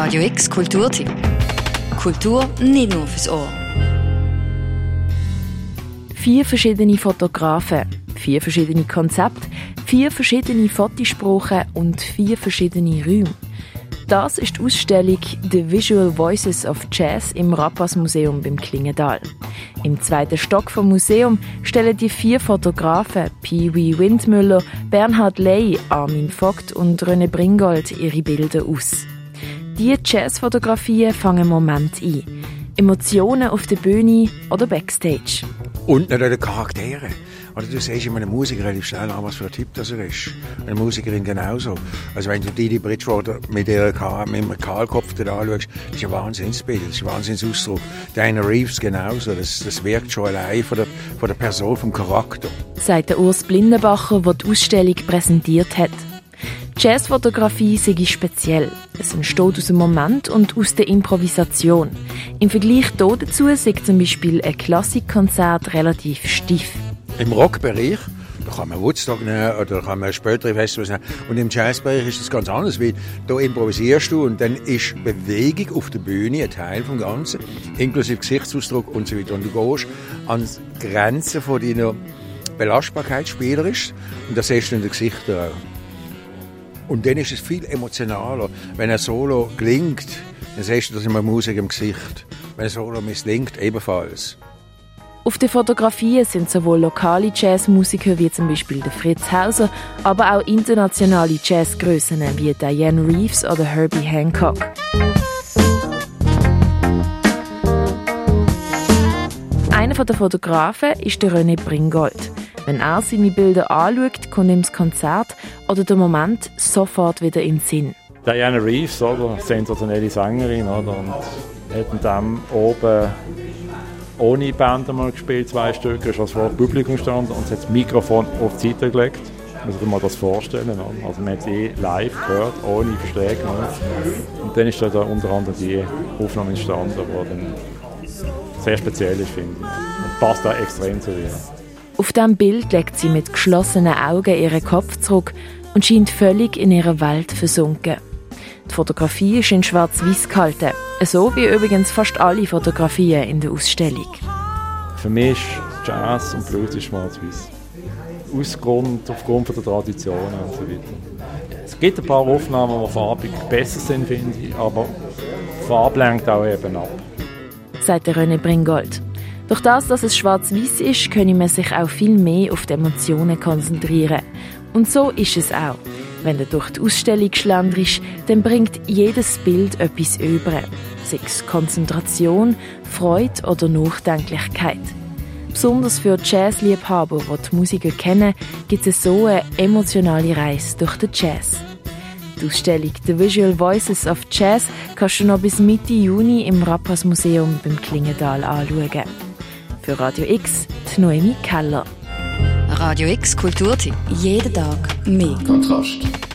Radio X Kulturtipp. Kultur nicht nur fürs Ohr. Vier verschiedene Fotografen, vier verschiedene Konzepte, vier verschiedene Fotosprachen und vier verschiedene Räume. Das ist die Ausstellung The Visual Voices of Jazz im Rappas Museum beim Klingendal. Im zweiten Stock vom Museum stellen die vier Fotografen Pee Wee Windmüller, Bernhard Ley, Armin Vogt und René Bringold ihre Bilder aus. Die Jazzfotografien fangen Moment ein. Emotionen auf der Bühne oder Backstage. Und natürlich die Charaktere. Oder du siehst immer einen Musiker relativ schnell an, was für ein Typ das er ist. Eine Musikerin genauso. Also wenn du Didi Bridgewater mit, ihrer, mit einem Kahlkopf da anschaust, das ist ein Wahnsinnsbild, das ist ein Wahnsinnsausdruck. Diana Reeves genauso. Das, das wirkt schon allein von der, von der Person, vom Charakter. Sagt der Urs Blindenbacher, der die Ausstellung präsentiert hat. Jazzfotografie sei speziell. Es entsteht aus dem Moment und aus der Improvisation. Im Vergleich dazu sei zum Beispiel ein Klassikkonzert relativ stief. Im Rockbereich da kann man Woodstock nehmen oder kann man spätere Festivals nehmen. Und im Jazzbereich ist das ganz anders, weil da improvisierst du und dann ist Bewegung auf der Bühne ein Teil vom Ganzen, inklusive Gesichtsausdruck und so weiter. Und du gehst an die Grenzen von deiner Belastbarkeit spielerisch und das siehst du in den Gesichtern auch. Und dann ist es viel emotionaler. Wenn ein Solo gelingt, dann siehst du das immer Musik im Gesicht. Wenn ein Solo misslingt, ebenfalls. Auf den Fotografien sind sowohl lokale Jazzmusiker wie zum Beispiel der Fritz Hauser, aber auch internationale Jazzgrößen wie Diane Reeves oder Herbie Hancock. Einer der Fotografen ist der René Bringold. Wenn er seine Bilder anschaut, kommt ihm das Konzert oder der Moment sofort wieder in den Sinn. Diana Reeves, oder? sensationelle Sängerin, oder? Und hat dann oben ohne Band einmal gespielt, zwei Stücke, ist als vor Publikum gestanden und hat das Mikrofon auf die Seite gelegt. Muss man das vorstellen. Oder? Also man hat sie live gehört, ohne Verstärkung. Und dann ist da unter anderem die Aufnahme entstanden, die sehr speziell ist, finde ich. Und passt da extrem zu ihr. Auf diesem Bild legt sie mit geschlossenen Augen ihren Kopf zurück und scheint völlig in ihrer Welt versunken. Die Fotografie ist in schwarz-weiß gehalten, so wie übrigens fast alle Fotografien in der Ausstellung. Für mich ist Jazz und Blues schwarz-weiß. Ausgrund, aufgrund der Traditionen und so weiter. Es gibt ein paar Aufnahmen, die farbig besser sind, finde ich, aber Farbe lenkt auch eben ab. Sagt René Bringold. Durch das, dass es schwarz-weiß ist, können man sich auch viel mehr auf die Emotionen konzentrieren. Und so ist es auch. Wenn du durch die Ausstellung schlenderst, dann bringt jedes Bild etwas über. Sei es Konzentration, Freude oder Nachdenklichkeit. Besonders für Jazzliebhaber, die die Musiker kennen, gibt es so eine emotionale Reise durch den Jazz. Die Ausstellung The Visual Voices of Jazz kannst du noch bis Mitte Juni im Rappas Museum beim Klingendal anschauen. Für Radio X, die Noemi Keller. Radio X Kulturtipp. Jeden Tag mehr. Kontrast.